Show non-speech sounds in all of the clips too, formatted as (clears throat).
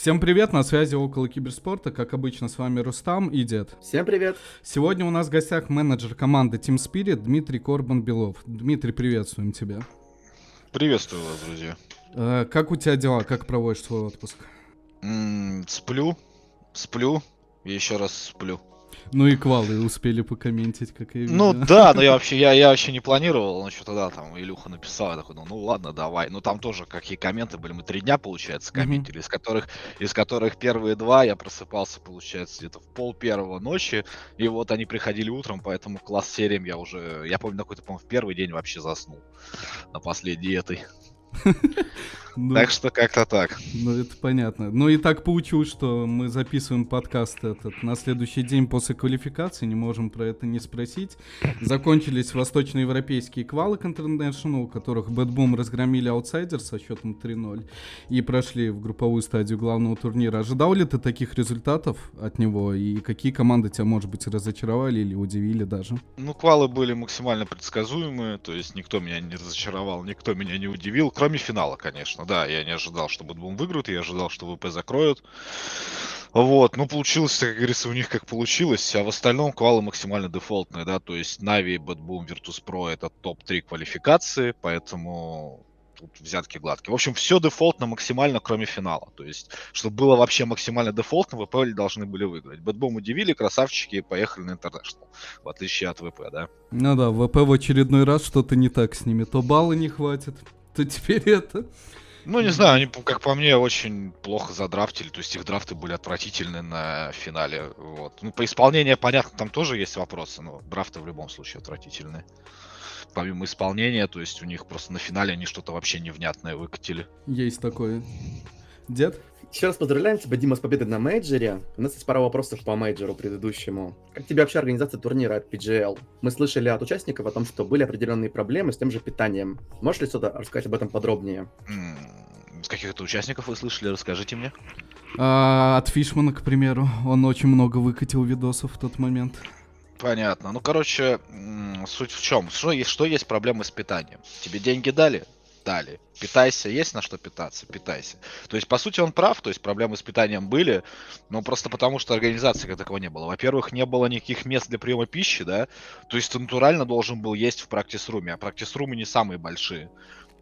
Всем привет, на связи около киберспорта, как обычно с вами Рустам и Дед. Всем привет. Сегодня у нас в гостях менеджер команды Team Spirit Дмитрий Корбан-Белов. Дмитрий, приветствуем тебя. Приветствую вас, друзья. Э, как у тебя дела, как проводишь свой отпуск? М, сплю, сплю и еще раз сплю. Ну и квалы успели покомментить, как я видел. Ну да, но я (laughs) вообще, я, я вообще не планировал, но что-то да, там Илюха написал, я такой, ну, ну ладно, давай. Ну там тоже какие комменты были, мы три дня, получается, комментили, из которых, из которых первые два я просыпался, получается, где-то в пол первого ночи, и вот они приходили утром, поэтому класс сериям я уже, я помню, на какой-то, по-моему, в первый день вообще заснул на последней этой. (laughs) Ну, Так что как-то так. ну, это понятно. Ну и так получилось, что мы записываем подкаст этот на следующий день после квалификации, не можем про это не спросить. Закончились восточноевропейские квалы к International, у которых Bad Boom разгромили аутсайдер со счетом 3-0 и прошли в групповую стадию главного турнира. Ожидал ли ты таких результатов от него? И какие команды тебя, может быть, разочаровали или удивили даже? Ну, квалы были максимально предсказуемые, то есть никто меня не разочаровал, никто меня не удивил, кроме финала, конечно. Да, я не ожидал, что BetBoom выиграют, я ожидал, что VP закроют. Вот, ну получилось, как говорится, у них как получилось, а в остальном квалы максимально дефолтные, да, то есть Navi, BetBoom, Virtus.pro это топ-3 квалификации, поэтому тут взятки гладкие. В общем, все дефолтно максимально, кроме финала. То есть, чтобы было вообще максимально дефолтно, VP должны были выиграть. BetBoom удивили, красавчики поехали на International. В отличие от VP, да. Ну да, VP в очередной раз что-то не так с ними. То баллы не хватит, то теперь это. Ну, не знаю, они, как по мне, очень плохо задрафтили. То есть их драфты были отвратительны на финале. Вот. Ну, по исполнению, понятно, там тоже есть вопросы, но драфты в любом случае отвратительные. Помимо исполнения, то есть у них просто на финале они что-то вообще невнятное выкатили. Есть такое. Дед? Еще раз поздравляем тебя, Дима, с победой на мейджоре. У нас есть пара вопросов по мейджору предыдущему. Как тебе вообще организация турнира от PGL? Мы слышали от участников о том, что были определенные проблемы с тем же питанием. Можешь ли что-то рассказать об этом подробнее? С каких-то участников вы слышали? Расскажите мне. А, от Фишмана, к примеру. Он очень много выкатил видосов в тот момент. Понятно. Ну, короче, суть в чем? Что есть, что есть проблемы с питанием? Тебе деньги дали? Дали. Питайся, есть на что питаться? Питайся. То есть, по сути, он прав, то есть проблемы с питанием были, но просто потому, что организации как такого не было. Во-первых, не было никаких мест для приема пищи, да, то есть ты натурально должен был есть в практис-руме, а практис-румы не самые большие.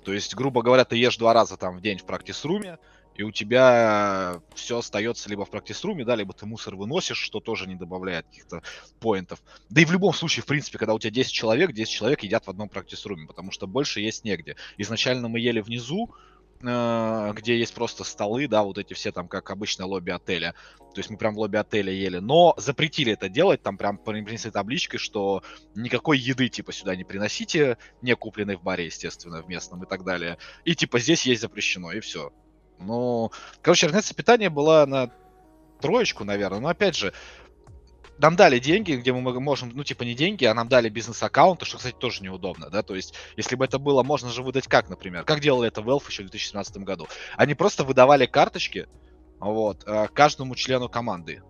То есть, грубо говоря, ты ешь два раза там в день в практис-руме, и у тебя все остается либо в практис-руме, да, либо ты мусор выносишь, что тоже не добавляет каких-то поинтов. Да и в любом случае, в принципе, когда у тебя 10 человек, 10 человек едят в одном практис-руме, потому что больше есть негде. Изначально мы ели внизу, э, где есть просто столы, да, вот эти все там, как обычно, лобби отеля. То есть мы прям в лобби отеля ели. Но запретили это делать, там прям принесли табличкой, что никакой еды, типа, сюда не приносите, не купленной в баре, естественно, в местном и так далее. И, типа, здесь есть запрещено, и все. Ну, короче, организация питания была на троечку, наверное. Но опять же, нам дали деньги, где мы можем, ну, типа, не деньги, а нам дали бизнес-аккаунты, что, кстати, тоже неудобно, да, то есть, если бы это было, можно же выдать как, например, как делали это Valve еще в 2017 году. Они просто выдавали карточки, вот, э, каждому члену команды.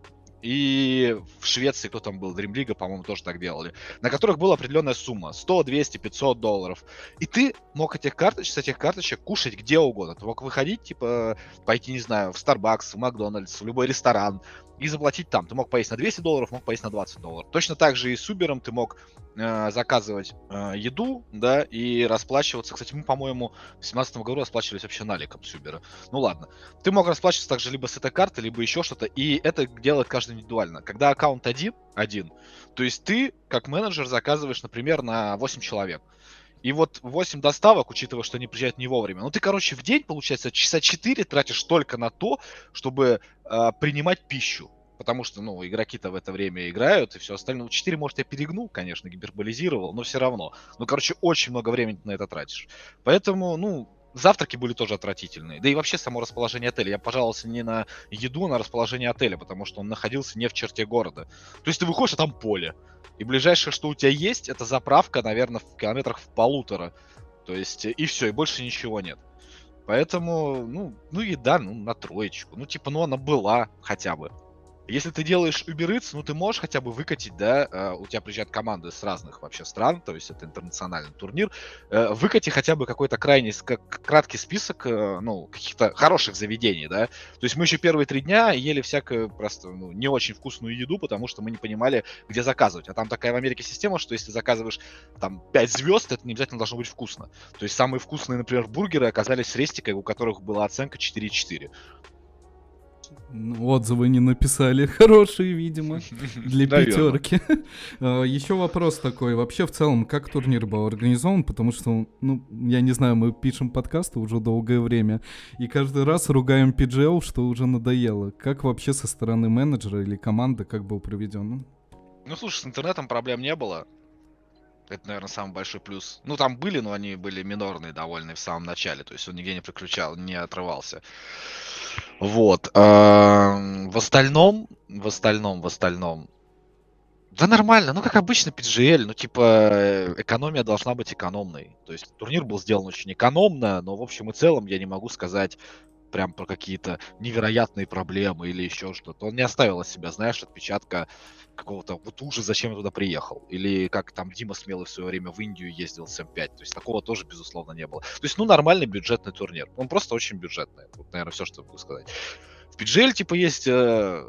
И в Швеции, кто там был, Dream League, по-моему, тоже так делали, на которых была определенная сумма, 100, 200, 500 долларов. И ты мог этих карточек, с этих карточек кушать где угодно. Ты мог выходить, типа, пойти, не знаю, в Starbucks, в Макдональдс, в любой ресторан и заплатить там. Ты мог поесть на 200 долларов, мог поесть на 20 долларов. Точно так же и с Uber ты мог э, заказывать э, еду, да, и расплачиваться. Кстати, мы, по-моему, в 2017 году расплачивались вообще наликом с Uber. Ну ладно. Ты мог расплачиваться также либо с этой карты, либо еще что-то, и это делает каждый индивидуально. Когда аккаунт один, один, то есть ты, как менеджер, заказываешь, например, на 8 человек. И вот 8 доставок, учитывая, что они приезжают не вовремя. Ну, ты, короче, в день, получается, часа 4 тратишь только на то, чтобы э, принимать пищу. Потому что, ну, игроки-то в это время играют, и все остальное. Ну, 4, может, я перегнул, конечно, гиперболизировал, но все равно. Ну, короче, очень много времени на это тратишь. Поэтому, ну, завтраки были тоже отвратительные. Да и вообще само расположение отеля. Я пожаловался не на еду, а на расположение отеля, потому что он находился не в черте города. То есть ты выходишь, а там поле. И ближайшее, что у тебя есть, это заправка, наверное, в километрах в полутора. То есть, и все, и больше ничего нет. Поэтому, ну, ну еда, ну, на троечку. Ну, типа, ну, она была хотя бы. Если ты делаешь Uber Eats, ну ты можешь хотя бы выкатить, да, э, у тебя приезжают команды с разных вообще стран, то есть это интернациональный турнир, э, выкати хотя бы какой-то крайний, как, краткий список, э, ну, каких-то хороших заведений, да. То есть мы еще первые три дня ели всякую просто, ну, не очень вкусную еду, потому что мы не понимали, где заказывать. А там такая в Америке система, что если заказываешь там 5 звезд, это не обязательно должно быть вкусно. То есть самые вкусные, например, бургеры оказались с рестикой, у которых была оценка 4,4. Отзывы не написали (laughs) хорошие, видимо, (laughs) для пятерки. (laughs) А, Еще вопрос такой. Вообще, в целом, как турнир был организован? Потому что, ну, я не знаю, мы пишем подкасты уже долгое время, и каждый раз ругаем PGL, что уже надоело. Как вообще со стороны менеджера или команды, как был проведен? Ну, слушай, с интернетом проблем не было. Это, наверное, самый большой плюс. Ну, там были, но они были минорные довольно в самом начале. То есть он нигде не приключал, не отрывался. Вот. В остальном, в остальном, в остальном, да нормально, ну как обычно PGL, ну типа экономия должна быть экономной. То есть турнир был сделан очень экономно, но в общем и целом я не могу сказать прям про какие-то невероятные проблемы или еще что-то. Он не оставил от себя, знаешь, отпечатка какого-то вот уже зачем я туда приехал. Или как там Дима Смелый в свое время в Индию ездил с М5. То есть такого тоже, безусловно, не было. То есть, ну, нормальный бюджетный турнир. Он просто очень бюджетный. Вот, наверное, все, что я могу сказать. В PGL, типа, есть э,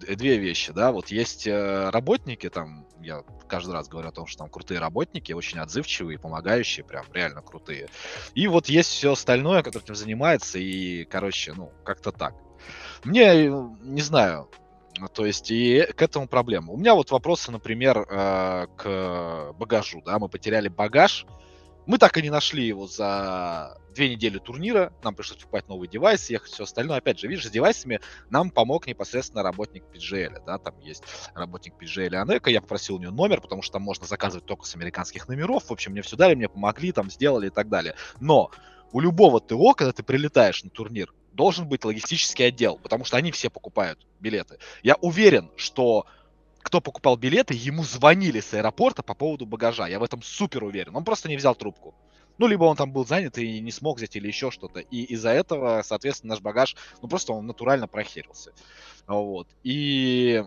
две вещи, да, вот есть э, работники, там, я каждый раз говорю о том, что там крутые работники, очень отзывчивые, помогающие, прям реально крутые. И вот есть все остальное, которое этим занимается, и, короче, ну, как-то так. Мне, не знаю, то есть и к этому проблема. У меня вот вопросы, например, э, к багажу, да, мы потеряли багаж, мы так и не нашли его за две недели турнира. Нам пришлось покупать новый девайс, ехать все остальное. Опять же, видишь, с девайсами нам помог непосредственно работник PGL. Да, там есть работник PGL Анека. Я попросил у нее номер, потому что там можно заказывать только с американских номеров. В общем, мне все дали, мне помогли, там сделали и так далее. Но у любого ТО, когда ты прилетаешь на турнир, должен быть логистический отдел, потому что они все покупают билеты. Я уверен, что кто покупал билеты, ему звонили с аэропорта по поводу багажа. Я в этом супер уверен. Он просто не взял трубку. Ну, либо он там был занят и не смог взять, или еще что-то. И из-за этого, соответственно, наш багаж, ну, просто он натурально прохерился. Вот. И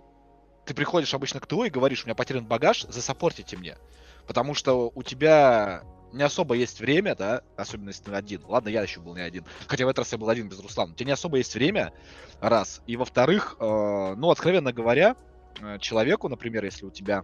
ты приходишь обычно к ТО и говоришь, у меня потерян багаж, засаппортите мне. Потому что у тебя не особо есть время, да, особенно если ты один. Ладно, я еще был не один. Хотя в этот раз я был один без Руслана. У тебя не особо есть время, раз. И во-вторых, э, ну, откровенно говоря, человеку, например, если у тебя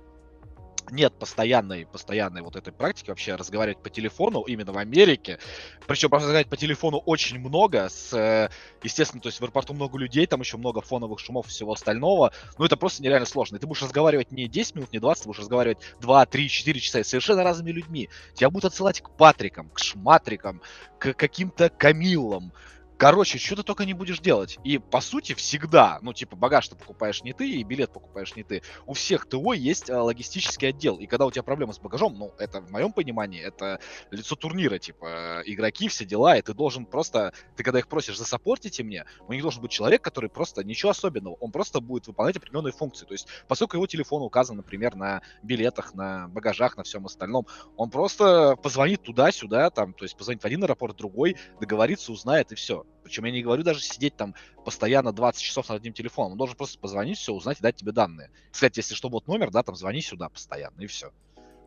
нет постоянной, постоянной вот этой практики вообще разговаривать по телефону именно в Америке. Причем разговаривать по телефону очень много, с, э, естественно, то есть в аэропорту много людей, там еще много фоновых шумов и всего остального. Ну, это просто нереально сложно. И ты будешь разговаривать не 10 минут, не 20, ты будешь разговаривать 2, 3, 4 часа с совершенно разными людьми. Тебя будут отсылать к Патрикам, к Шматрикам, к каким-то Камилам, Короче, что ты только не будешь делать. И, по сути, всегда, ну, типа, багаж ты покупаешь не ты, и билет покупаешь не ты. У всех ТО есть а, логистический отдел. И когда у тебя проблемы с багажом, ну, это, в моем понимании, это лицо турнира, типа, игроки, все дела, и ты должен просто, ты когда их просишь засаппортите мне, у них должен быть человек, который просто ничего особенного, он просто будет выполнять определенные функции. То есть, поскольку его телефон указан, например, на билетах, на багажах, на всем остальном, он просто позвонит туда-сюда, там, то есть позвонит в один аэропорт, в другой, договорится, узнает, и все. Причем я не говорю даже сидеть там постоянно 20 часов над одним телефоном. Он должен просто позвонить, все узнать и дать тебе данные. Кстати, если что, вот номер, да, там звони сюда постоянно, и все.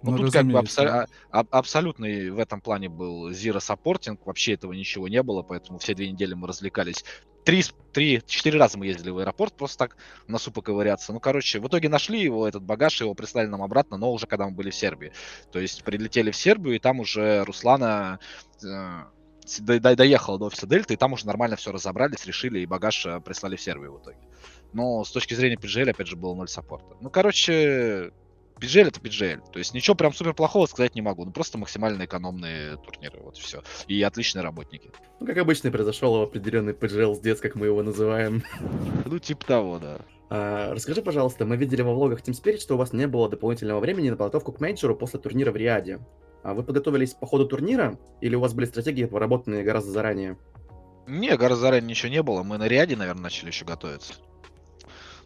Ну, ну тут как бы абсо- а- абсолютный в этом плане был zero supporting, вообще этого ничего не было, поэтому все две недели мы развлекались. Три, три, четыре раза мы ездили в аэропорт просто так на носу поковыряться. Ну, короче, в итоге нашли его, этот багаж, его прислали нам обратно, но уже когда мы были в Сербии. То есть прилетели в Сербию, и там уже Руслана э, до, доехала до офиса Дельта, и там уже нормально все разобрались, решили, и багаж э, прислали в Сербию в итоге. Но с точки зрения PGL, опять же, было ноль саппорта. Ну, короче, PGL это PGL. То есть ничего прям супер плохого сказать не могу. Ну, просто максимально экономные турниры, вот все. И отличные работники. Ну, как обычно, произошел определенный PGL с дец, как мы его называем. (laughs) Ну, типа того, да. А, расскажи, пожалуйста, мы видели во влогах Team Spirit, что у вас не было дополнительного времени на подготовку к мейджору после турнира в Риаде. А вы подготовились по ходу турнира или у вас были стратегии проработанные гораздо заранее? Не, гораздо заранее ничего не было. Мы на Риаде, наверное, начали еще готовиться.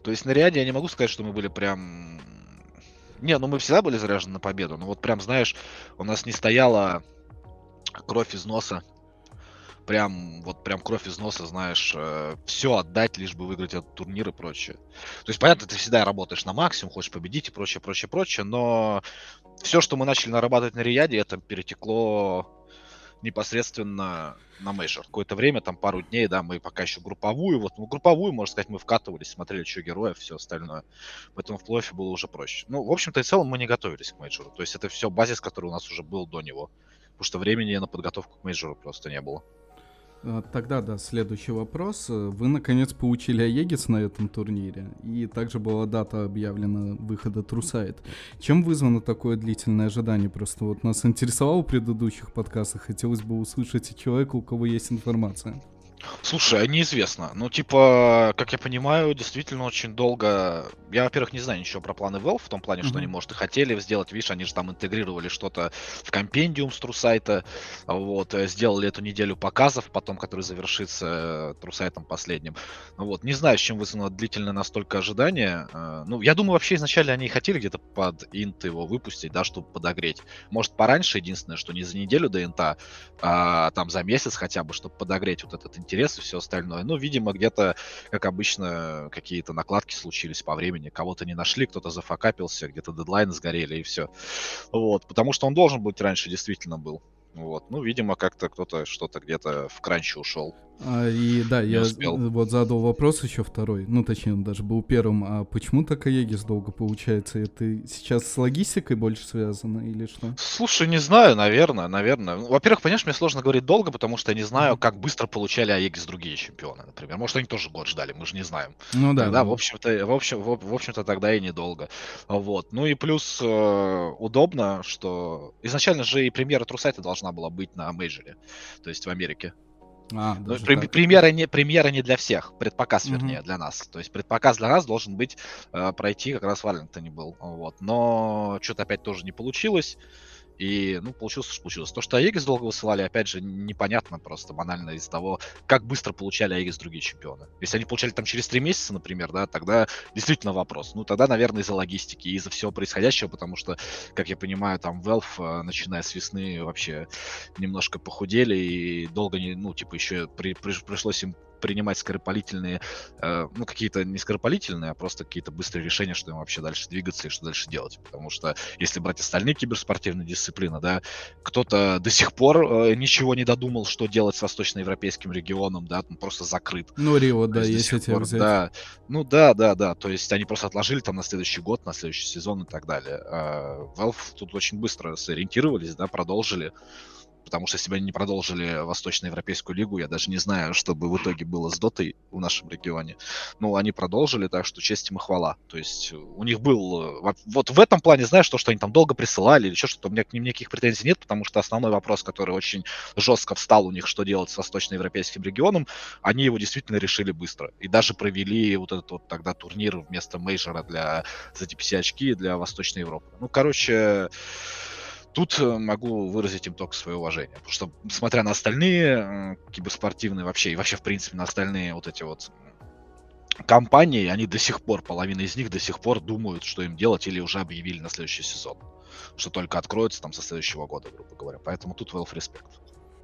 То есть на Риаде я не могу сказать, что мы были прям... Не, ну мы всегда были заряжены на победу. Но вот прям, знаешь, у нас не стояла кровь из носа прям, вот прям кровь из носа, знаешь, э, все отдать, лишь бы выиграть этот турнир и прочее. То есть, понятно, ты всегда работаешь на максимум, хочешь победить и прочее, прочее, прочее, но все, что мы начали нарабатывать на Рияде, это перетекло непосредственно на мейджор. Какое-то время, там пару дней, да, мы пока еще групповую, вот, ну, групповую, можно сказать, мы вкатывались, смотрели, что героев, все остальное. Поэтому в play было уже проще. Ну, в общем-то и целом мы не готовились к мейджору. То есть это все базис, который у нас уже был до него. Потому что времени на подготовку к мейджору просто не было. А, тогда, да, следующий вопрос. Вы, наконец, получили Aegis на этом турнире, и также была дата объявлена выхода True Sight. Чем вызвано такое длительное ожидание? Просто вот нас интересовало в предыдущих подкастах, хотелось бы услышать от человека, у кого есть информация. Слушай, а неизвестно. Ну, типа, как я понимаю, действительно очень долго... Я, во-первых, не знаю ничего про планы Valve, в том плане, что mm-hmm. они, может, и хотели сделать, видишь, они же там интегрировали что-то в компендиум с Трусайта, вот, э, сделали эту неделю показов, потом, который завершится э, Трусайтом последним. Ну, вот, не знаю, с чем вызвано длительное настолько ожидание. Э, ну, я думаю, вообще изначально они хотели где-то под инт его выпустить, да, чтобы подогреть. Может, пораньше, единственное, что не за неделю до инта, а там за месяц хотя бы, чтобы подогреть вот этот интерес и все остальное. Ну, видимо, где-то, как обычно, какие-то накладки случились по времени. Кого-то не нашли, кто-то зафакапился, где-то дедлайны сгорели и все. Вот, потому что он должен быть раньше, действительно был. Вот. Ну, видимо, как-то кто-то что-то где-то в кранче ушел. А, и да, я успел. вот задал вопрос еще второй, ну точнее он даже был первым, а почему так Аегис долго получается? Это сейчас с логистикой больше связано или что? Слушай, не знаю, наверное, наверное. Ну, во-первых, понимаешь, мне сложно говорить долго, потому что я не знаю, как быстро получали Аегис другие чемпионы, например. Может, они тоже год ждали, мы же не знаем. Ну да. Да, в общем-то, в общем, в, в общем-то тогда и недолго. Вот. Ну и плюс э, удобно, что изначально же и премьера Трусайта должна была быть на мейджоре, то есть в Америке. А, ну, прем- премьера, не, премьера не для всех, предпоказ, угу. вернее, для нас. То есть предпоказ для нас должен быть э, пройти как раз в Арлингтоне был. Вот. Но что-то опять тоже не получилось. И, ну, получилось, что получилось. То, что Аегис долго высылали, опять же, непонятно просто, банально из того, как быстро получали Аегис другие чемпионы. Если они получали там через три месяца, например, да, тогда действительно вопрос. Ну, тогда, наверное, из-за логистики, из-за всего происходящего, потому что, как я понимаю, там Valve, э, начиная с весны, вообще немножко похудели и долго не, ну, типа, еще при, при, пришлось им принимать скоропалительные, э, ну, какие-то не скоропалительные, а просто какие-то быстрые решения, что им вообще дальше двигаться и что дальше делать. Потому что если брать остальные киберспортивные дисциплины, да, кто-то до сих пор э, ничего не додумал, что делать с восточноевропейским регионом, да, он просто закрыт. Ну, Рио, да, если тебе взять. Да, ну да, да, да, то есть они просто отложили там на следующий год, на следующий сезон и так далее. А Valve тут очень быстро сориентировались, да, продолжили потому что если бы они не продолжили Восточноевропейскую лигу, я даже не знаю, что бы в итоге было с Дотой в нашем регионе. Ну, они продолжили, так что честь им и хвала. То есть у них был... Э, вот в этом плане, знаешь, то, что они там долго присылали или еще что-то, у меня к ним никаких претензий нет, потому что основной вопрос, который очень жестко встал у них, что делать с восточноевропейским регионом, они его действительно решили быстро. И даже провели вот этот вот тогда турнир вместо мейджора для за DPC очки для Восточной Европы. Ну, короче, Тут э, могу выразить им только свое уважение. Потому что, смотря на остальные э, киберспортивные вообще, и вообще, в принципе, на остальные вот эти вот компании, они до сих пор, половина из них до сих пор думают, что им делать, или уже объявили на следующий сезон. Что только откроется там со следующего года, грубо говоря. Поэтому тут well respect.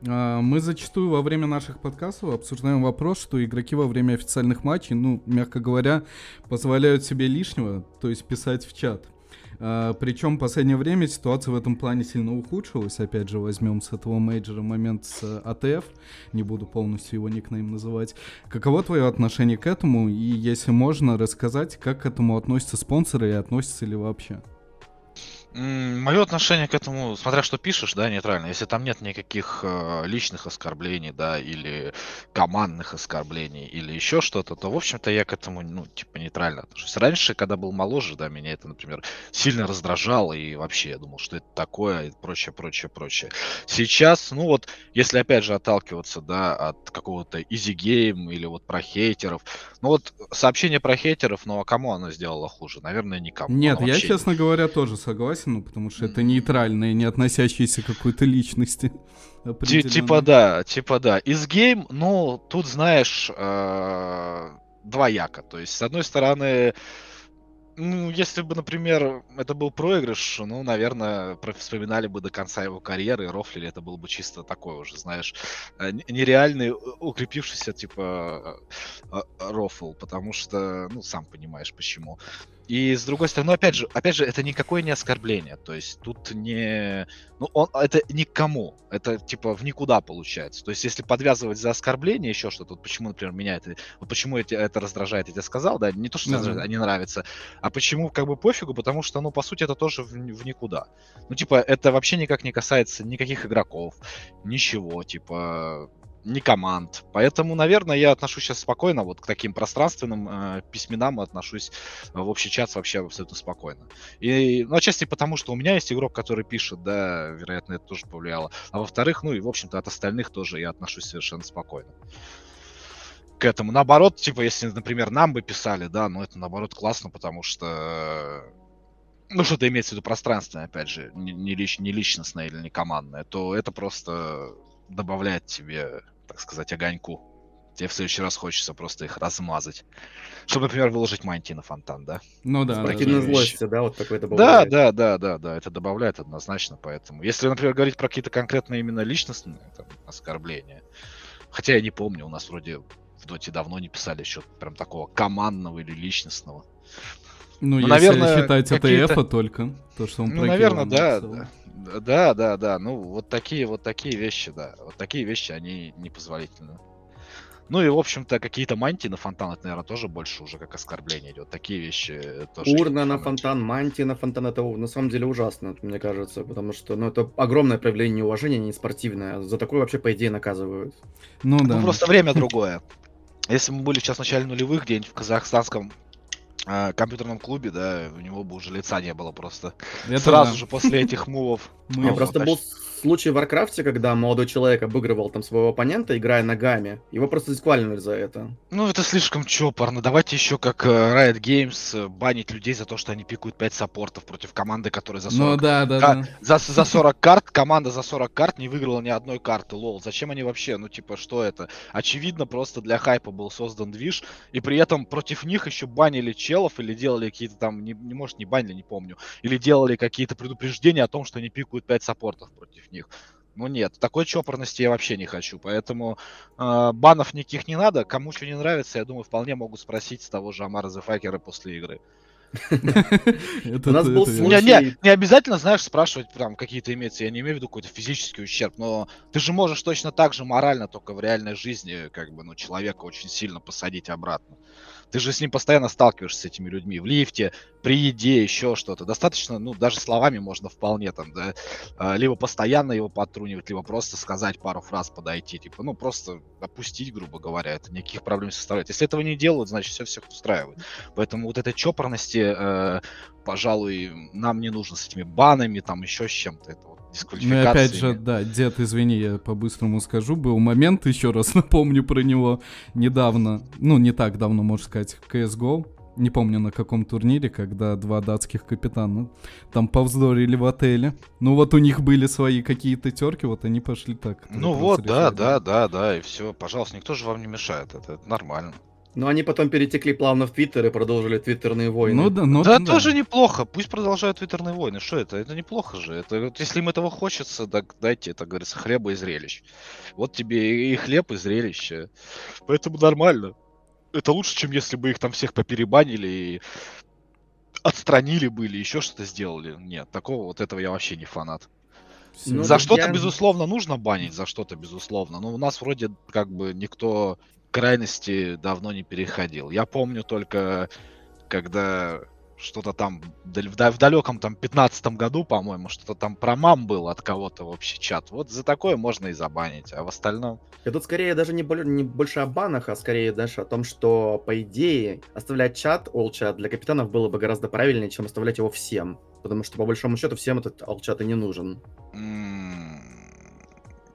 А, мы зачастую во время наших подкастов обсуждаем вопрос, что игроки во время официальных матчей, ну, мягко говоря, позволяют себе лишнего, то есть писать в чат. А, причем в последнее время ситуация в этом плане сильно ухудшилась. Опять же, возьмем с этого мейджора момент с ATF. Не буду полностью его никнейм называть. Каково твое отношение к этому? И если можно, рассказать, как к этому относятся спонсоры и относятся ли вообще? Мое отношение к этому, смотря что пишешь, да, нейтрально. Если там нет никаких э, личных оскорблений, да, или командных оскорблений, или еще что-то, то, в общем-то, я к этому, ну, типа, нейтрально отношусь. Раньше, когда был моложе, да, меня это, например, сильно раздражало, и вообще я думал, что это такое, и прочее, прочее, прочее. Сейчас, ну вот, если опять же отталкиваться, да, от какого-то game или вот про хейтеров, ну вот сообщение про хейтеров, ну а кому оно сделало хуже? Наверное, никому. Нет, я, честно говоря, тоже согласен ну, потому что это нейтральные, не относящиеся к какой-то личности. (laughs) Типа да, типа да. Из гейм, ну, тут, знаешь, э, двояко. То есть, с одной стороны, Ну, если бы, например, это был проигрыш, ну, наверное, вспоминали бы до конца его карьеры, и рофлили, это был бы чисто такой уже, знаешь, э, нереальный, укрепившийся, типа, э, э, рофл, потому что, ну, сам понимаешь, почему. И с другой стороны, ну, опять же, опять же, это никакое не оскорбление, то есть тут не, ну, он, это ни к кому, это типа в никуда получается. То есть если подвязывать за оскорбление еще что-то, вот почему, например, меня это, вот почему это, это раздражает, я тебе сказал, да, не то, что да. а не нравится, а почему как бы пофигу, потому что, ну, по сути, это тоже в, в никуда. Ну, типа, это вообще никак не касается никаких игроков, ничего, типа, ни команд. Поэтому, наверное, я отношусь сейчас спокойно вот к таким пространственным э, письменам отношусь э, в общий чат вообще абсолютно спокойно. И, ну, отчасти потому, что у меня есть игрок, который пишет, да, вероятно, это тоже повлияло. А во-вторых, ну и, в общем-то, от остальных тоже я отношусь совершенно спокойно к этому. Наоборот, типа, если, например, нам бы писали, да, ну это наоборот классно, потому что ну, что-то имеется в виду пространственное, опять же, не, не, лич- не личностное или не командное, то это просто добавляет тебе, так сказать, огоньку. Тебе в следующий раз хочется просто их размазать. Чтобы, например, выложить мантии на фонтан, да? Ну да, да, Спортивной да. злости, да, вот такой Да, добавляет. да, да, да, да, это добавляет однозначно, поэтому. Если, например, говорить про какие-то конкретные именно личностные там, оскорбления, хотя я не помню, у нас вроде в доте давно не писали еще прям такого командного или личностного. Ну, Ну, если наверное, считать это какие-то- эфа только, то, что он Ну, наверное, да, написал. да, да, да, да, ну, вот такие, вот такие вещи, да, вот такие вещи, они непозволительны. Ну и, в общем-то, какие-то мантии на фонтан, это, наверное, тоже больше уже как оскорбление идет. Такие вещи э, тоже... Урна на фонтан, мантия на фонтан, это на самом деле ужасно, мне кажется, потому что, ну, это огромное проявление неуважения, не спортивное. За такое вообще, по идее, наказывают. Ну да. Ну, просто время другое. Если мы были сейчас в начале нулевых где-нибудь в казахстанском компьютерном клубе, да, у него бы уже лица не было просто. Это Сразу да. же после этих мувов. Мы- У меня Ну, просто был случай в Варкрафте, когда молодой человек обыгрывал там своего оппонента, играя ногами. Его просто дисквалили за это. Ну, это слишком чопорно. Давайте еще как э, Riot Games э, банить людей за то, что они пикают 5 саппортов против команды, которая за 40 Ну да, да, да. За, за 40 карт, команда за 40 карт не выиграла ни одной карты, lol. Зачем они вообще? Ну, типа, что это? Очевидно, просто для хайпа был создан движ, и при этом против них еще банили челов или делали какие-то там, не, не может, не банили, не помню, или делали какие-то предупреждения о том, что они пикают 5 саппортов против них. Ну нет, такой чопорности я вообще не хочу, поэтому э, банов никаких не надо. Кому что не нравится, я думаю, вполне могут спросить с того же Амара Зефакера после игры. Это- У нас был случай- не, обязательно, знаешь, спрашивать прям какие-то имеется. Я не имею в виду какой-то физический ущерб, но ты же можешь точно так же морально, только в реальной жизни, как бы, ну, человека очень сильно посадить обратно. Ты же с ним постоянно сталкиваешься с этими людьми в лифте, при еде, еще что-то. Достаточно, ну, даже словами можно вполне там, да, а, либо постоянно его подтрунивать, либо просто сказать пару фраз, подойти, типа, ну, просто опустить, грубо говоря, это никаких проблем не составляет. Если этого не делают, значит, все всех устраивает. Поэтому вот этой чопорности, э, пожалуй, нам не нужно с этими банами, там, еще с чем-то. Это вот Ну опять же, да, дед, извини, я по-быстрому скажу, был момент, (laughs) еще раз напомню про него, недавно, ну не так давно, можно сказать, в CSGO, не помню на каком турнире, когда два датских капитана там повздорили в отеле. Ну вот у них были свои какие-то терки, вот они пошли так. Ну вот, да, да, да, да, и все, пожалуйста, никто же вам не мешает, это, это нормально. Но они потом перетекли плавно в Твиттер и продолжили твиттерные войны. Ну да, ну да, да. тоже неплохо. Пусть продолжают твиттерные войны. Что это? Это неплохо же. Это вот если им этого хочется, так дайте, это говорится, хлеба и зрелищ. Вот тебе и хлеб, и зрелище. Поэтому нормально. Это лучше, чем если бы их там всех поперебанили и отстранили бы или еще что-то сделали. Нет, такого вот этого я вообще не фанат. Ну, за что-то, я- безусловно, нужно банить, за что-то, безусловно. Но у нас вроде как бы никто крайности давно не переходил. Я помню только, когда что-то там в, да- в далеком там 15 году, по-моему, что-то там про мам было от кого-то в общий чат. Вот за такое можно и забанить, а в остальном... И тут скорее даже не, боль- не больше о банах, а скорее даже о том, что, по идее, оставлять чат, all-чат для капитанов было бы гораздо правильнее, чем оставлять его всем. Потому что, по большому счету, всем этот all-чат и не нужен. м,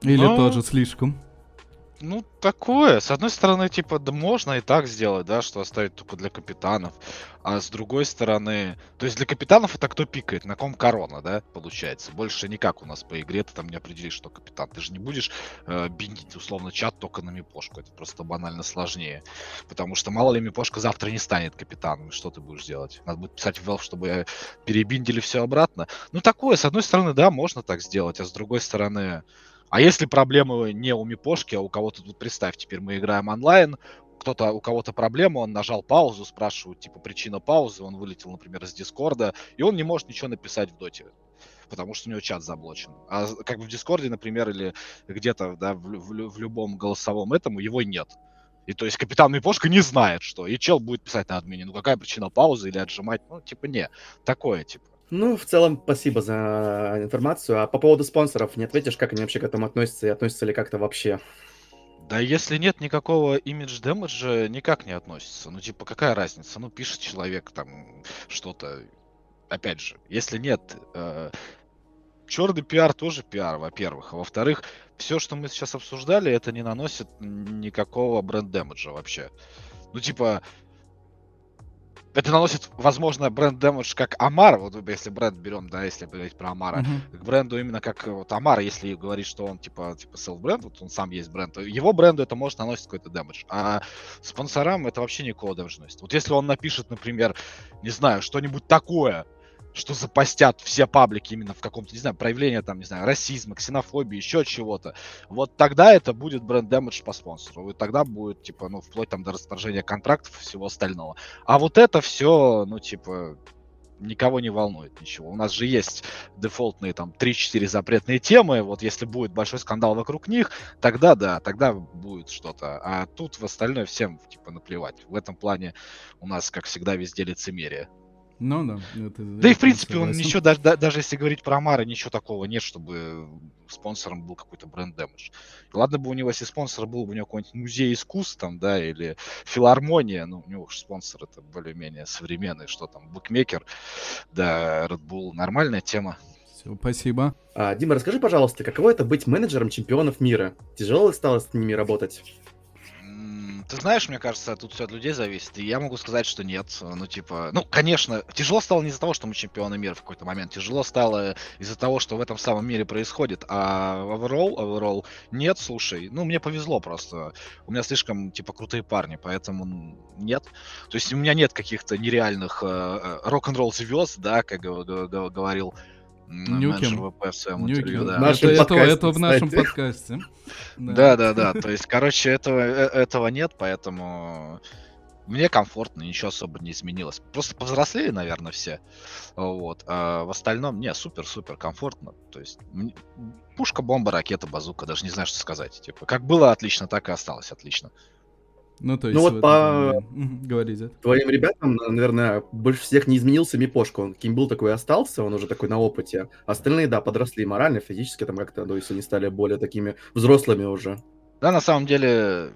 Или ну, тоже слишком. Ну, такое. С одной стороны, типа, да можно и так сделать, да, что оставить только для капитанов. А с другой стороны... То есть для капитанов это кто пикает? На ком корона, да, получается? Больше никак у нас по игре ты там не определишь, что капитан. Ты же не будешь э, биндить, условно, чат только на мипошку. Это просто банально сложнее. Потому что мало ли мипошка завтра не станет капитаном. Что ты будешь делать? Надо будет писать в Valve, чтобы перебиндили все обратно. Ну, такое, с одной стороны, да, можно так сделать, а с другой стороны... А если проблемы не у Мипошки, а у кого-то тут, представь, теперь мы играем онлайн, кто-то, у кого-то проблема, он нажал паузу, спрашивают, типа, причина паузы, он вылетел, например, из Дискорда, и он не может ничего написать в доте, потому что у него чат заблочен. А как бы в Дискорде, например, или где-то, да, в, в, в любом голосовом этому его нет. И то есть капитан Мипошка не знает, что. И чел будет писать на админе, ну какая причина паузы или отжимать, ну типа не. Такое, типа. Ну, в целом, спасибо за информацию. А по поводу спонсоров, не ответишь, как они вообще к этому относятся и относятся ли как-то вообще? Да если нет никакого имидж дэмэджа, никак не относится. Ну, типа, какая разница? Ну, пишет человек там что-то. Опять же, если нет... Э, черный пиар тоже пиар, во-первых. А во-вторых, все, что мы сейчас обсуждали, это не наносит никакого бренд-дэмэджа вообще. Ну, типа, это наносит, возможно, бренд дэмэдж как Амар, вот если бренд берем, да, если говорить про Амара, uh-huh. к бренду именно как вот Амар, если говорить, что он типа типа селф-бренд, вот он сам есть бренд, то его бренду это может наносить какой-то дэмэдж, а спонсорам это вообще никакого дэмэджа носит. Вот если он напишет, например, не знаю, что-нибудь такое, что запостят все паблики именно в каком-то, не знаю, проявлении там, не знаю, расизма, ксенофобии, еще чего-то, вот тогда это будет бренд damage по спонсору. И тогда будет, типа, ну, вплоть там до расторжения контрактов и всего остального. А вот это все, ну, типа, никого не волнует ничего. У нас же есть дефолтные там 3-4 запретные темы. Вот если будет большой скандал вокруг них, тогда да, тогда будет что-то. А тут в остальное всем типа наплевать. В этом плане у нас, как всегда, везде лицемерие. Ну да. Это, да и в принципе он ничего, даже, даже если говорить про Амара, ничего такого нет, чтобы спонсором был какой-то бренд дэмэдж. Ладно бы у него, если спонсор был бы у него какой-нибудь музей искусств там, да, или филармония, ну, у него уж спонсор это более-менее современный, что там, букмекер, да, Red Bull, нормальная тема. Все, спасибо. А, Дима, расскажи, пожалуйста, каково это быть менеджером чемпионов мира? Тяжело стало с ними работать? Ты знаешь, мне кажется, тут все от людей зависит. И я могу сказать, что нет. Ну, типа, ну, конечно, тяжело стало не из-за того, что мы чемпионы мира в какой-то момент. Тяжело стало из-за того, что в этом самом мире происходит. А overall, overall, нет, слушай, ну, мне повезло просто. У меня слишком, типа, крутые парни, поэтому нет. То есть у меня нет каких-то нереальных э, э рок-н-ролл звезд, да, как говорил Нюкем. ВП в своем интервью, да. Это, это, это в нашем подкасте. (laughs) Да, да, да. То есть, короче, этого, э, этого нет, поэтому мне комфортно, ничего особо не изменилось. Просто повзрослели, наверное, все. Вот. А в остальном, не, супер-супер комфортно. То есть, пушка, бомба, ракета, базука, даже не знаю, что сказать. Типа, как было отлично, так и осталось отлично. Ну, то ну, есть... Ну, вот по Говорите. твоим ребятам, наверное, больше всех не изменился Мипошка. Он каким был, такой и остался, он уже такой на опыте. Остальные, да, подросли морально, физически, там как-то, то есть они стали более такими взрослыми уже. Да, на самом деле,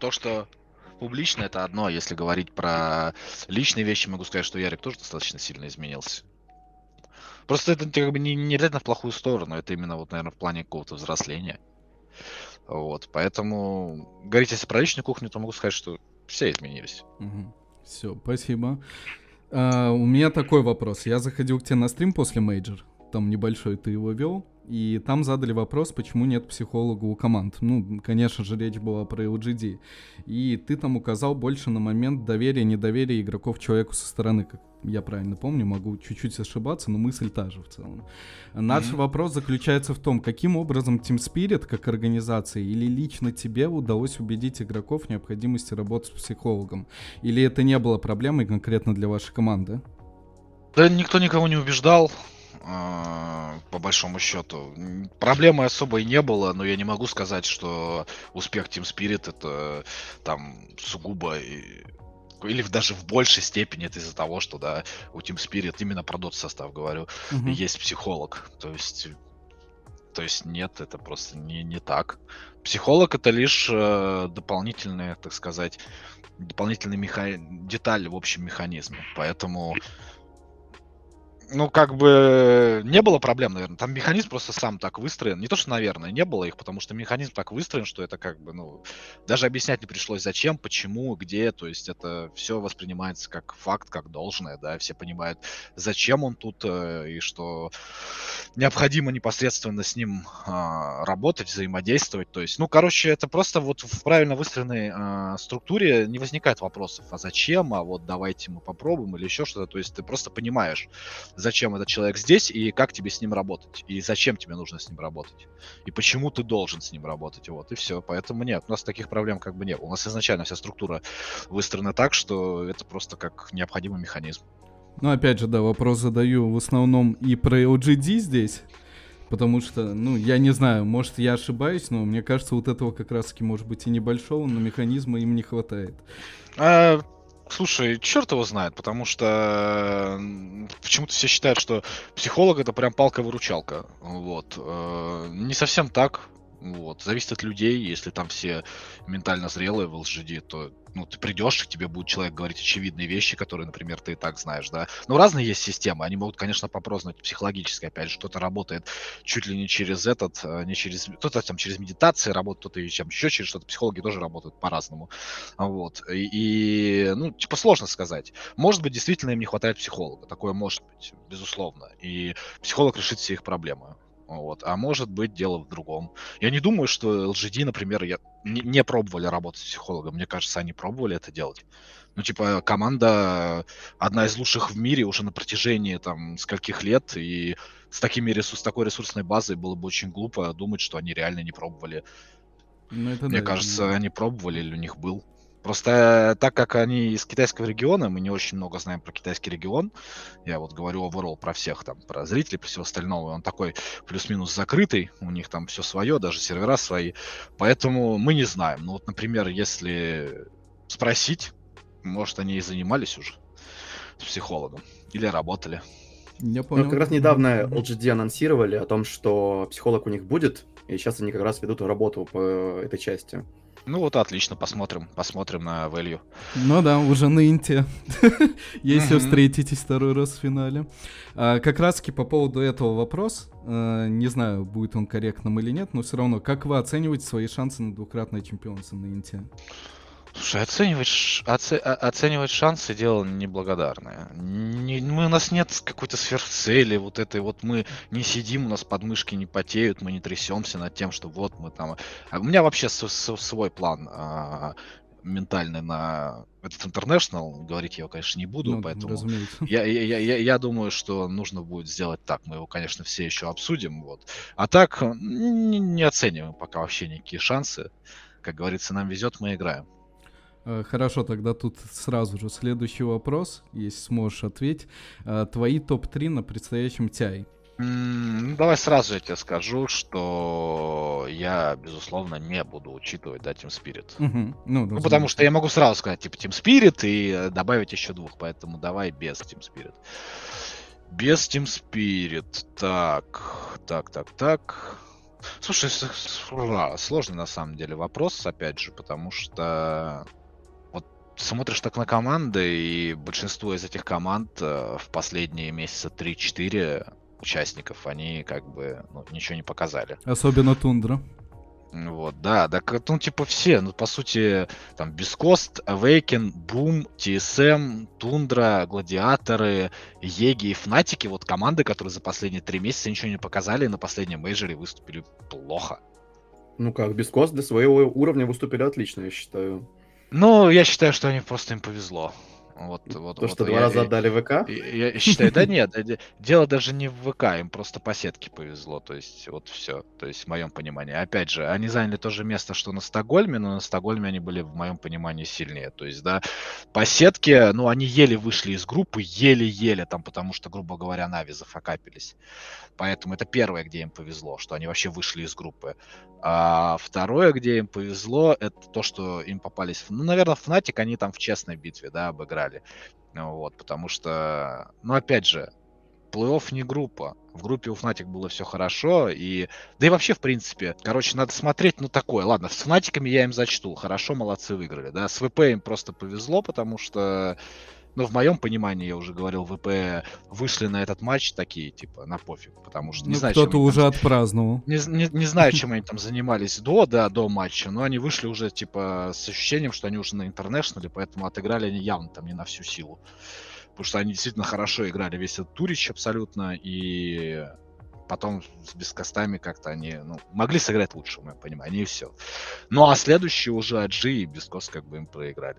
то, что публично, это одно. Если говорить про личные вещи, могу сказать, что Ярик тоже достаточно сильно изменился. Просто это как бы не, не обязательно в плохую сторону, это именно вот, наверное, в плане какого-то взросления. Вот, поэтому говорить если про личную кухню, то могу сказать, что все изменились. Угу. Все, спасибо. А, у меня такой вопрос. Я заходил к тебе на стрим после мейджор. Там небольшой ты его вел. И там задали вопрос, почему нет психолога у команд. Ну, конечно же, речь была про LGD. И ты там указал больше на момент доверия, недоверия игроков человеку со стороны, как я правильно помню, могу чуть-чуть ошибаться, но мысль та же в целом. Наш mm-hmm. вопрос заключается в том, каким образом Team Spirit, как организация, или лично тебе удалось убедить игроков в необходимости работы с психологом? Или это не было проблемой конкретно для вашей команды? Да никто никого не убеждал. А, по большому счету. Проблемы особой не было, но я не могу сказать, что успех Team Spirit это там сугубо или даже в большей степени это из-за того, что да, у Team Spirit именно про дот состав говорю, угу. есть психолог. То есть, то есть нет, это просто не, не так. Психолог это лишь э, дополнительная, так сказать, дополнительная меха... деталь в общем механизме. Поэтому ну, как бы не было проблем, наверное. Там механизм просто сам так выстроен. Не то, что, наверное, не было их, потому что механизм так выстроен, что это как бы, ну, даже объяснять не пришлось, зачем, почему, где. То есть это все воспринимается как факт, как должное, да. Все понимают, зачем он тут э, и что необходимо непосредственно с ним э, работать, взаимодействовать. То есть, ну, короче, это просто вот в правильно выстроенной э, структуре не возникает вопросов, а зачем, а вот давайте мы попробуем или еще что-то. То есть ты просто понимаешь, зачем этот человек здесь и как тебе с ним работать, и зачем тебе нужно с ним работать, и почему ты должен с ним работать, вот, и все. Поэтому нет, у нас таких проблем как бы нет. У нас изначально вся структура выстроена так, что это просто как необходимый механизм. Ну, опять же, да, вопрос задаю в основном и про LGD здесь, потому что, ну, я не знаю, может, я ошибаюсь, но мне кажется, вот этого как раз-таки, может быть, и небольшого, но механизма им не хватает. А, Слушай, черт его знает, потому что почему-то все считают, что психолог это прям палка-выручалка. Вот. Э, не совсем так. Вот. Зависит от людей. Если там все ментально зрелые в LGD, то ну, ты придешь, к тебе будет человек говорить очевидные вещи, которые, например, ты и так знаешь, да. Но разные есть системы. Они могут, конечно, попробовать психологически, опять же, кто-то работает чуть ли не через этот, э, не через, кто-то там через медитации работает, кто-то там еще через что-то. Психологи тоже работают по-разному. Вот. И, и, ну, типа, сложно сказать. Может быть, действительно им не хватает психолога. Такое может быть, безусловно. И психолог решит все их проблемы. Вот. А может быть, дело в другом. Я не думаю, что LGD, например, я... не, не пробовали работать с психологом. Мне кажется, они пробовали это делать. Ну, типа, команда одна из лучших в мире уже на протяжении там скольких лет, и с, такими ресурс, такой ресурсной базой было бы очень глупо думать, что они реально не пробовали. Ну, это Мне да, кажется, это... они пробовали или у них был. Просто так как они из китайского региона, мы не очень много знаем про китайский регион. Я вот говорю overall про всех там, про зрителей, про всего остального. Он такой плюс-минус закрытый, у них там все свое, даже сервера свои. Поэтому мы не знаем. Ну вот, например, если спросить, может, они и занимались уже с психологом или работали. Я понял. Ну, как раз недавно LGD анонсировали о том, что психолог у них будет, и сейчас они как раз ведут работу по этой части. Ну вот отлично, посмотрим, посмотрим на value. Ну да, уже на инте, (laughs) если встретитесь второй раз в финале. А, как раз таки по поводу этого вопрос, а, не знаю, будет он корректным или нет, но все равно, как вы оцениваете свои шансы на двукратное чемпионство на инте? Слушай, оценивать, оце, оценивать шансы дело неблагодарное. Не, мы, у нас нет какой-то сверхцели, вот этой вот мы не сидим, у нас подмышки не потеют, мы не трясемся над тем, что вот мы там... А у меня вообще с, с, свой план а, ментальный на этот International, говорить я его, конечно, не буду, ну, поэтому я, я, я, я думаю, что нужно будет сделать так. Мы его, конечно, все еще обсудим, вот. А так не, не оцениваем пока вообще никакие шансы. Как говорится, нам везет, мы играем. Э, хорошо, тогда тут сразу же следующий вопрос, если сможешь ответить. Э, твои топ-3 на предстоящем TI? Ну, давай сразу я тебе скажу, что я, безусловно, не буду учитывать, да, Team Spirit. Угу. Ну, ну, потому что я могу сразу сказать, типа, Team Spirit и э, добавить еще двух, поэтому давай без Team Spirit. Без Team Spirit. Так, так, так, так. Слушай, сложный на самом деле вопрос, опять же, потому что смотришь так на команды, и большинство из этих команд э, в последние месяца 3-4 участников, они как бы ну, ничего не показали. Особенно Тундра. Вот, да, да, ну, типа все, ну, по сути, там, Бескост, Awaken, Boom, TSM, Тундра, Гладиаторы, Еги и Фнатики, вот команды, которые за последние три месяца ничего не показали, и на последнем мейджоре выступили плохо. Ну как, Бескост для своего уровня выступили отлично, я считаю. Ну, я считаю, что они просто им повезло. Вот, вот, То, вот, что я, два раза отдали ВК? Я, я считаю, да нет, дело даже не в ВК, им просто по сетке повезло, то есть вот все, то есть в моем понимании. Опять же, они заняли то же место, что на Стокгольме, но на Стокгольме они были в моем понимании сильнее, то есть, да, по сетке, ну, они еле вышли из группы, еле-еле там, потому что, грубо говоря, Нави зафакапились. Поэтому это первое, где им повезло, что они вообще вышли из группы. А второе, где им повезло, это то, что им попались... Ну, наверное, Fnatic они там в честной битве, да, обыграли. Вот, потому что, ну, опять же, плей-офф не группа. В группе у Fnatic было все хорошо, и... Да и вообще, в принципе, короче, надо смотреть, ну, такое. Ладно, с Fnatic'ами я им зачту. Хорошо, молодцы, выиграли, да. С VP им просто повезло, потому что Но в моем понимании, я уже говорил, VP вышли на этот матч такие, типа, на пофиг, потому что не Ну, знаю, кто-то уже там- отпраздновал. не, не, не знаю, чем они там занимались до, да, до матча, но они вышли уже, типа, с ощущением, что они уже на интернешнале, поэтому отыграли они явно там не на всю силу. Потому что они действительно хорошо играли весь этот турич абсолютно, и потом с бескостами как-то они, ну, могли сыграть лучше, в моем понимании, и все. Ну, а следующие уже Аджи и Бескос как бы им проиграли.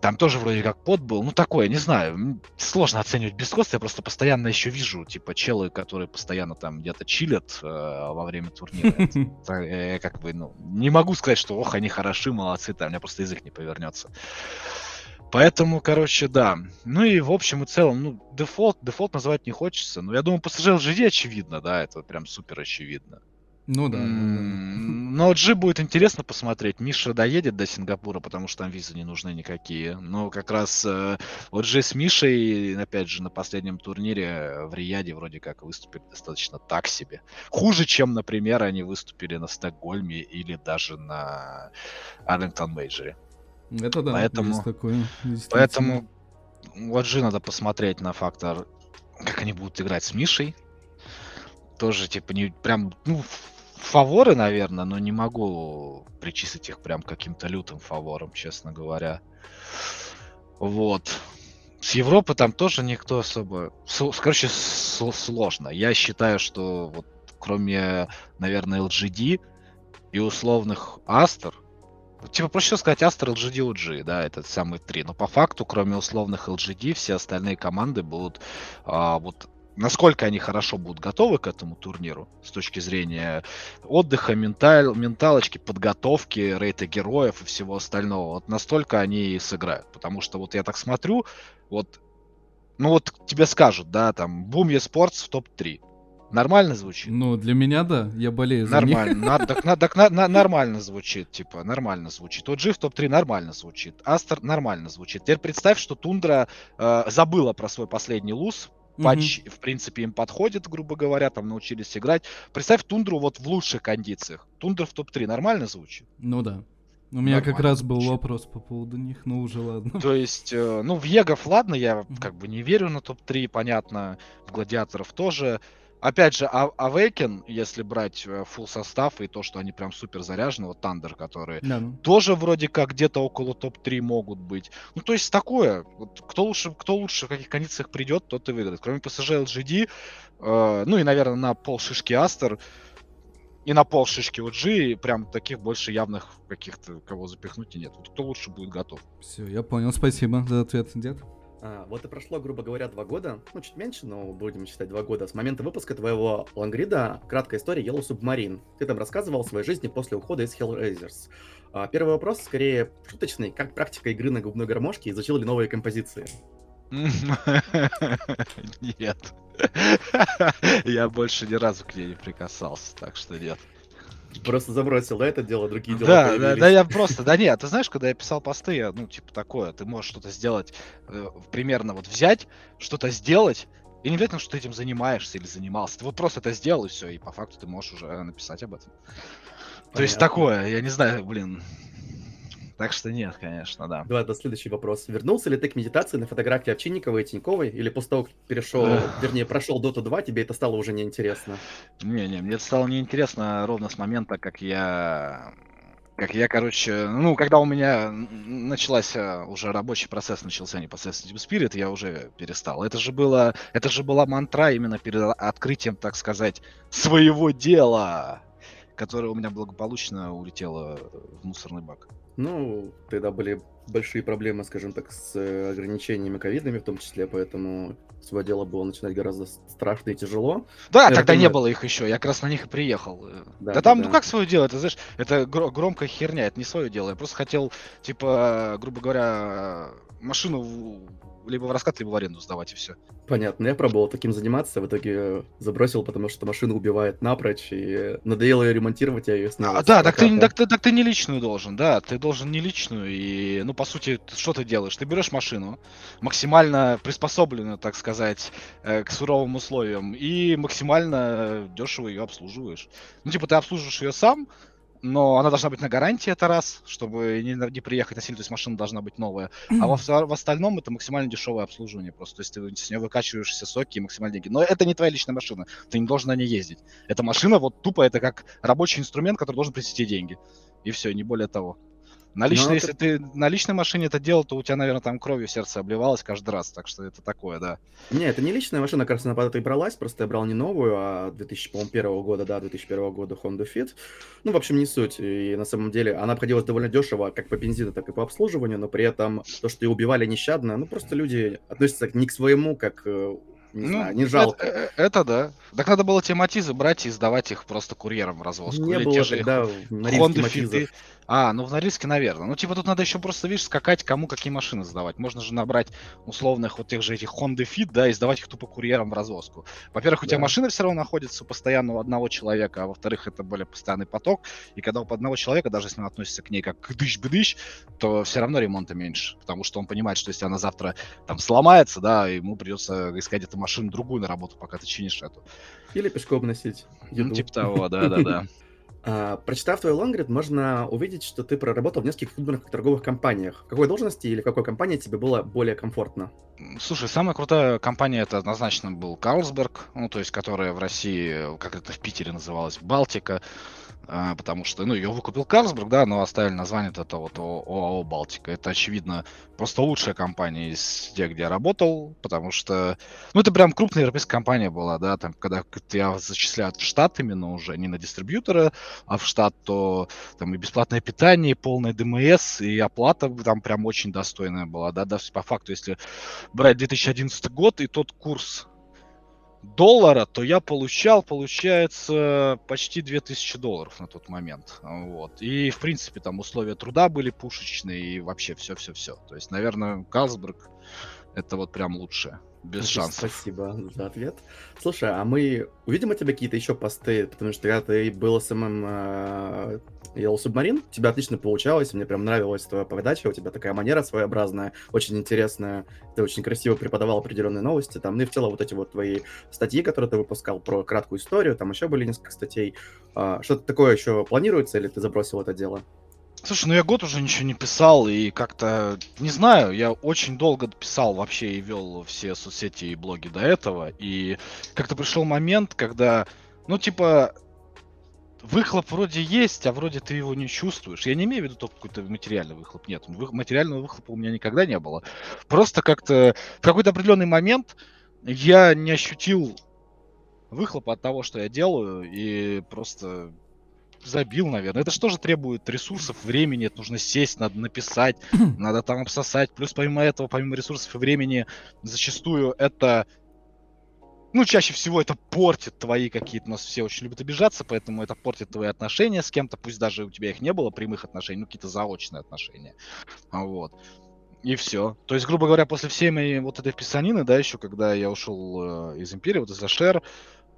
Там тоже вроде как пот был, ну такое, не знаю, сложно оценивать Бескос, я просто постоянно еще вижу, типа, челы, которые постоянно там где-то чилят э, во время турнира. (laughs) Это, э, как бы, ну, не могу сказать, что, ох, они хороши, молодцы, там, у меня просто язык не повернется. Поэтому, короче, да. Ну и в общем и целом, ну, дефолт, дефолт называть не хочется. Но я думаю, PSG LGD очевидно, да, это прям супер очевидно. Ну да. ну да. М, Но G будет интересно посмотреть. Миша доедет до Сингапура, потому что там визы не нужны никакие. Но как раз э, вот G с Мишей, опять же, на последнем турнире в Рияде вроде как выступили достаточно так себе. Хуже, чем, например, они выступили на Стокгольме или даже на Арлингтон Мейджоре. Это да, Поэтому- есть такое. Поэтому вот G надо посмотреть на фактор, как они будут играть с Мишей. Тоже, типа, не прям, ну, фаворы, наверное, но не могу причислить их прям каким-то лютым фаворам, честно говоря. Вот. С Европы там тоже никто особо... Короче, сложно. Я считаю, что вот кроме, наверное, LGD и условных Астер, Типа, проще сказать Астер, LGD, OG, да, это самые три. Но по факту, кроме условных LGD, все остальные команды будут а, вот насколько они хорошо будут готовы к этому турниру с точки зрения отдыха, менталь, менталочки, подготовки, рейта героев и всего остального. Вот настолько они и сыграют. Потому что вот я так смотрю, вот, ну вот тебе скажут, да, там, Boom eSports в топ-3. Нормально звучит? Ну, для меня да, я болею за них. Нормально, так, на- так на- на- нормально звучит, типа, нормально звучит. OG в топ-3 нормально звучит. Астер нормально звучит. Теперь представь, что Тундра э, забыла про свой последний луз. Патч, в принципе, им подходит, грубо говоря, там научились играть. Представь Тундру вот в лучших кондициях. Тундра в топ-3 нормально звучит? Ну да. У меня как Нормально раз был вопрос по поводу них, но уже ладно. То есть, э, ну, в Егов, ладно, я как бы не верю на топ-3, понятно. В Гладиаторов тоже. Опять же, А- Awaken, если брать full состав и то, что они прям супер заряжены, вот Тандер, которые Да, ну. тоже вроде как где-то около топ-3 могут быть. Ну, то есть такое. Вот кто лучше, кто лучше в каких кондициях придет, тот и выиграет. Кроме PSG LGD, э, ну и, наверное, на пол шишки Астер и на пол шишки OG, прям таких больше явных каких-то, кого запихнуть и нет. Вот кто лучше будет готов. Все, я понял. Спасибо за ответ, дед. А, вот и прошло, грубо говоря, два года, ну, чуть меньше, но будем считать два года, с момента выпуска твоего лонгрида «Краткая история Yellow Submarine». Ты там рассказывал о своей жизни после ухода из Hellraisers. А, первый вопрос, скорее, шуточный. Как практика игры на губной гармошке изучил ли новые композиции? (laughs) Нет. (laughs) Я больше ни разу к ней не прикасался, так что нет. Просто забросил, это дело, другие дела Да, да, появились. да, я просто, да нет, ты знаешь, когда я писал посты, я, ну, типа такое, ты можешь что-то сделать, э, примерно вот взять, что-то сделать, и не обязательно, что ты этим занимаешься или занимался, ты вот просто это сделал, и все, и по факту ты можешь уже написать об этом. То есть Понятно. такое, я не знаю, блин. Так что нет, конечно, да. Давай, да, следующий вопрос. Вернулся ли ты к медитации на фотографии Овчинниковой и Тиньковой? Или после того, как перешел, вернее, прошел Dota 2, тебе это стало уже неинтересно? Не-не, мне это стало неинтересно ровно с момента, как я... Как я, короче, ну, когда у меня началась э, уже рабочий процесс, начался непосредственно Team Spirit, я уже перестал. Это же было, это же была мантра именно перед открытием, так сказать, своего дела, которое у меня благополучно улетело в мусорный бак. Ну, тогда были большие проблемы, скажем так, с э, ограничениями ковидными в том числе, поэтому свое дело было начинать гораздо страшно и тяжело. Да, Я тогда не думаю- было их еще, я как раз на них и приехал. Э, Да, Да, там, да. ну как свое дело, это знаешь, это гро- громкая херня, это не свое дело. Я просто хотел, типа, грубо говоря, машину либо в раскат, либо в аренду сдавать, и все. Понятно, я пробовал таким заниматься, в итоге забросил, потому что машина убивает напрочь, и надоело ее ремонтировать, я ее снял. А, да, так ты, так, ты, так ты не личную должен, да, ты должен не личную, и, ну, по сути, что ты делаешь? Ты берешь машину, максимально приспособленную, так сказать, э, к суровым условиям, и максимально дешево ее обслуживаешь. Ну, типа, ты обслуживаешь ее сам, но она должна быть на гарантии, это раз, чтобы не, не приехать насильно, то есть машина должна быть новая. А во, в остальном это максимально дешевое обслуживание просто. То есть ты с нее выкачиваешь все соки и максимальные деньги. Но это не твоя личная машина, ты не должен на ней ездить. Эта машина вот тупо это как рабочий инструмент, который должен принести деньги. И все, не более того. На личной, если ты на личной машине это делал, то у тебя, наверное, там кровью сердце обливалось каждый раз, так что это такое, да. Не, это не личная машина, кажется, она под это и бралась, просто я брал не новую, а 2001 года, да, 2001 года Honda Fit. Ну, в общем, не суть. И на самом деле она обходилась довольно дешево, как по бензину, так и по обслуживанию, но при этом то, что ее убивали нещадно, ну, просто люди относятся не к своему, как э, не ну, знаю, не жалко. Это, э, это да. Так надо было те матизы брать и сдавать их просто курьером в развозку. Не Или было те же тогда Honda Fit. А, ну в Норильске, наверное. Ну, типа, тут надо еще просто, видишь, скакать, кому какие машины сдавать. Можно же набрать условных вот тех же этих Honda Fit, да, и сдавать их тупо курьером в развозку. Во-первых, у да. тебя машина все равно находится постоянно у одного человека, а во-вторых, это более постоянный поток. И когда у одного человека, даже если он относится к ней как дыщ-бдыщ, то все равно ремонта меньше. Потому что он понимает, что если она завтра там сломается, да, ему придется искать эту машину другую на работу, пока ты чинишь эту. Или пешком носить. Ну, типа того, да-да-да. (laughs) А, прочитав твой лонгрид, можно увидеть, что ты проработал в нескольких футбольных торговых компаниях. В какой должности или в какой компании тебе было более комфортно? Слушай, самая крутая компания это однозначно был Карлсберг, ну то есть которая в России, как это в Питере называлась, Балтика. А, потому что, ну, ее выкупил Карлсберг, да, но оставили название это вот ОАО «Балтика». Это, очевидно, просто лучшая компания из тех, где я работал, потому что, ну, это прям крупная европейская компания была, да, там, когда тебя зачисляют в штат именно уже, не на дистрибьютора, а в штат, то там и бесплатное питание, и полное ДМС, и оплата там прям очень достойная была, да, да, по факту, если брать 2011 год и тот курс доллара, то я получал, получается, почти 2000 долларов на тот момент. Вот. И, в принципе, там условия труда были пушечные и вообще все-все-все. То есть, наверное, Калсберг это вот прям лучшее без шансов. Спасибо за ответ. Слушай, а мы увидим от тебя какие-то еще посты, потому что когда ты был самым э, Yellow Submarine, у тебя отлично получалось, мне прям нравилась твоя подача, у тебя такая манера своеобразная, очень интересная, ты очень красиво преподавал определенные новости, там, ну и в целом вот эти вот твои статьи, которые ты выпускал про краткую историю, там еще были несколько статей. Э, что-то такое еще планируется или ты забросил это дело? Слушай, ну я год уже ничего не писал, и как-то, не знаю, я очень долго писал вообще и вел все соцсети и блоги до этого, и как-то пришел момент, когда, ну, типа, выхлоп вроде есть, а вроде ты его не чувствуешь. Я не имею в виду только какой-то материальный выхлоп, нет, материального выхлопа у меня никогда не было. Просто как-то в какой-то определенный момент я не ощутил выхлопа от того, что я делаю, и просто забил, наверное. Это же требует ресурсов, времени, это нужно сесть, надо написать, (clears throat) надо там обсосать. Плюс помимо этого, помимо ресурсов и времени, зачастую это ну, чаще всего это портит твои какие-то, у нас все очень любят обижаться, поэтому это портит твои отношения с кем-то, пусть даже у тебя их не было, прямых отношений, ну, какие-то заочные отношения. Вот. И все. То есть, грубо говоря, после всей моей вот этой писанины, да, еще когда я ушел э, из Империи, вот из Ашер,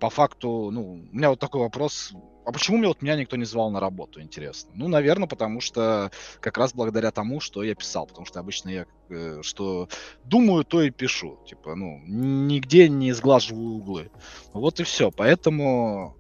по факту, ну, у меня вот такой вопрос, а почему меня вот меня никто не звал на работу, интересно? Ну, наверное, потому что как раз благодаря тому, что я писал, потому что обычно я э, что думаю, то и пишу, типа, ну, нигде не сглаживаю углы. Вот и все, поэтому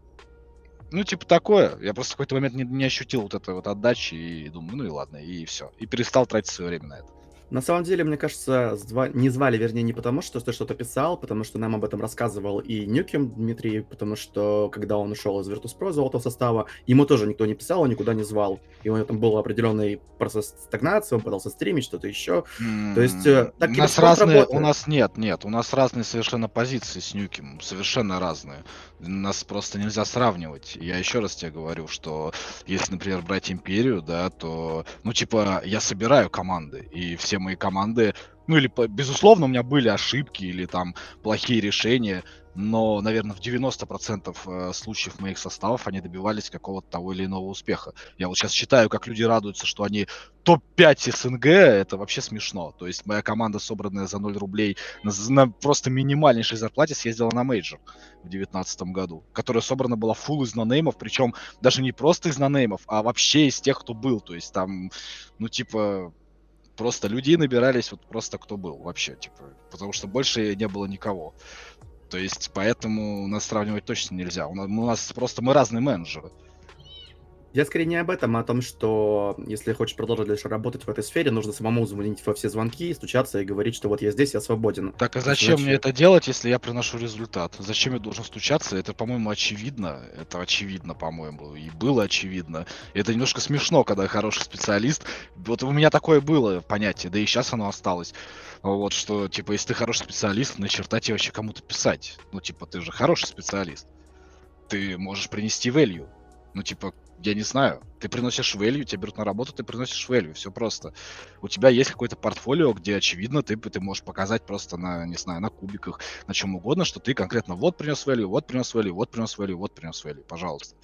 ну, типа такое. Я просто в какой-то момент не, не ощутил вот этой вот отдачи и думаю, ну и ладно, и все. И перестал тратить свое время на это. На самом деле, мне кажется, зва- не звали, вернее, не потому, что ты что-то писал, потому что нам об этом рассказывал и Нюким Дмитрий, потому что, когда он ушел из Virtus.pro золотого состава, ему тоже никто не писал, он никуда не звал. И у него там был определенный процесс стагнации, он пытался стримить что-то еще. Mm-hmm. То есть, э, так у нас разные, у нас нет, нет, у нас разные совершенно позиции с Нюким, совершенно разные. Нас просто нельзя сравнивать. Я еще раз тебе говорю, что если, например, брать Империю, да, то, ну, типа, я собираю команды, и все мои команды, ну или, безусловно, у меня были ошибки или там плохие решения, но, наверное, в 90% э, случаев моих составов они добивались какого-то того или иного успеха. Я вот сейчас читаю, как люди радуются, что они топ-5 СНГ, это вообще смешно. То есть моя команда, собранная за 0 рублей на, на просто минимальнейшей зарплате, съездила на major в 2019 году, которая собрана была full из нонеймов, причем даже не просто из нонеймов, а вообще из тех, кто был. То есть там, ну типа, Просто людей набирались вот просто кто был вообще, типа, потому что больше не было никого. То есть, поэтому нас сравнивать точно нельзя. У нас, у нас просто мы разные менеджеры. Я скорее не об этом, а о том, что если хочешь продолжить дальше работать в этой сфере, нужно самому звонить во все звонки, стучаться и говорить, что вот я здесь, я свободен. Так а зачем Иначе... мне это делать, если я приношу результат? Зачем я должен стучаться? Это, по-моему, очевидно. Это очевидно, по-моему. И было очевидно. И это немножко смешно, когда хороший специалист. Вот у меня такое было понятие, да и сейчас оно осталось. Вот что, типа, если ты хороший специалист, на черта тебе вообще кому-то писать. Ну, типа, ты же хороший специалист. Ты можешь принести value. Ну, типа, я не знаю, ты приносишь value, тебя берут на работу, ты приносишь value, все просто. У тебя есть какое-то портфолио, где, очевидно, ты, ты можешь показать просто на, не знаю, на кубиках, на чем угодно, что ты конкретно вот принес value, вот принес value, вот принес value, вот принес value, пожалуйста.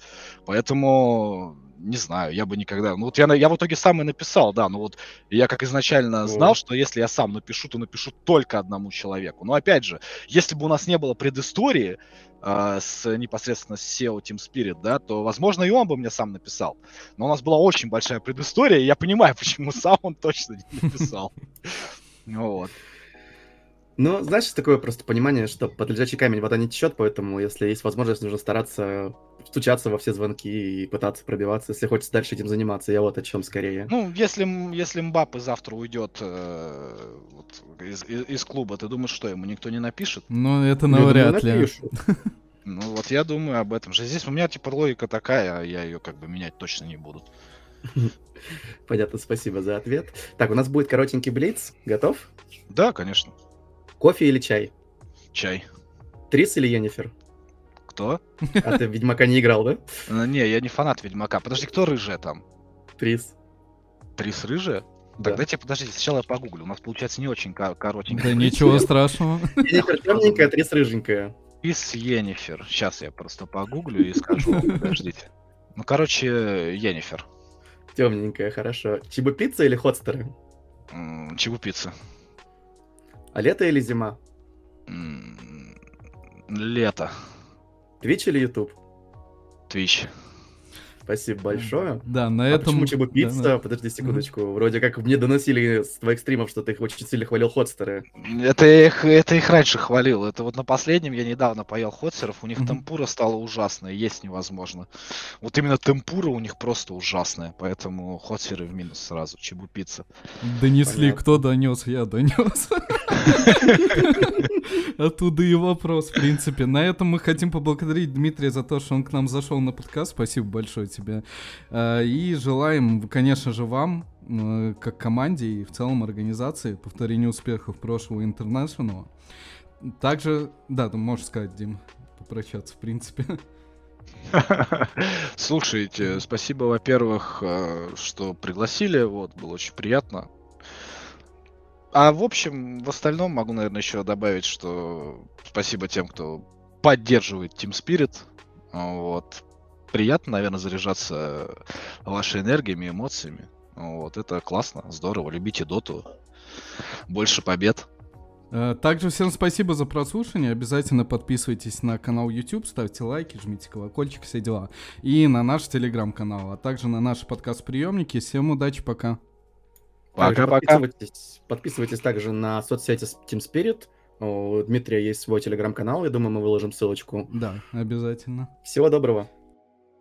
Поэтому, не знаю, я бы никогда... Ну вот я, я в итоге сам и написал, да, ну вот я как изначально знал, что если я сам напишу, то напишу только одному человеку. Но опять же, если бы у нас не было предыстории, э, с непосредственно с SEO Team Spirit, да, то, возможно, и он бы мне сам написал. Но у нас была очень большая предыстория, и я понимаю, (laughs) почему сам он точно не написал. (laughs) Вот. Ну, знаешь, такое просто понимание, что под лежачий камень вода не течет, поэтому, если есть возможность, нужно стараться стучаться во все звонки и пытаться пробиваться, если хочется дальше этим заниматься. Я вот о чем скорее. Ну, если, если Мбаппе завтра уйдет э, вот, из, из, из клуба, ты думаешь, что ему никто не напишет? Ну, это навряд ли. (laughs) Ну, вот я думаю об этом же. Здесь у меня, типа, логика такая, а я ее как бы менять точно не буду. (laughs) Понятно, спасибо за ответ. Так, у нас будет коротенький блиц. Готов? Да, конечно. Кофе или чай? Чай. Трис или Йеннифер? Кто? А ты в Ведьмака не играл, да? Ну, не, я не фанат Ведьмака. Подожди, кто рыжая там? Трис. Трис рыжая? Да. Тогда тебе, подождите, сначала я погуглю. У нас получается не очень коротенько. Да ничего страшного. Йеннифер темненькая, Трис рыженькая. Трис Йеннифер. Сейчас я просто погуглю и скажу. Подождите. Ну, короче, Йеннифер. Темненькая, хорошо. Чебупицца или хотстеры? Чебупицца. А лето или зима? Лето. Twitch или Ютуб? Twitch. Спасибо большое. Да, на а этом... почему Чебупицца? Да, да. Подожди секундочку. Mm-hmm. Вроде как мне доносили с твоих стримов, что ты их очень сильно хвалил хотстеры. Это их, это их раньше хвалил. Это вот на последнем я недавно поел ходстеров. У них mm-hmm. темпура стала ужасная, есть невозможно. Вот именно темпура у них просто ужасная. Поэтому ходстеры в минус сразу. Чебу Пицца. Донесли, Понятно. кто донес? Я донес. Оттуда и вопрос, в принципе. На этом мы хотим поблагодарить Дмитрия за то, что он к нам зашел на подкаст. Спасибо большое тебе. А, и желаем, конечно же, вам, как команде и в целом организации, повторения успехов прошлого интернешнл. Также, да, ты можешь сказать, Дим, попрощаться, в принципе. (laughs) Слушайте, спасибо, во-первых, э, что пригласили, вот, было очень приятно. А в общем, в остальном могу, наверное, еще добавить, что спасибо тем, кто поддерживает Team Spirit. Вот. Приятно, наверное, заряжаться вашей энергиями, эмоциями. Вот, это классно, здорово. Любите доту. Больше побед. Э, также всем спасибо за прослушивание. Обязательно подписывайтесь на канал YouTube, ставьте лайки, жмите колокольчик, все дела. И на наш телеграм-канал, а также на наши подкаст-приемники. Всем удачи, пока. Пока-пока. Подписывайтесь, подписывайтесь также на соцсети Team Spirit. У Дмитрия есть свой телеграм-канал, я думаю, мы выложим ссылочку. Да, обязательно. Всего доброго.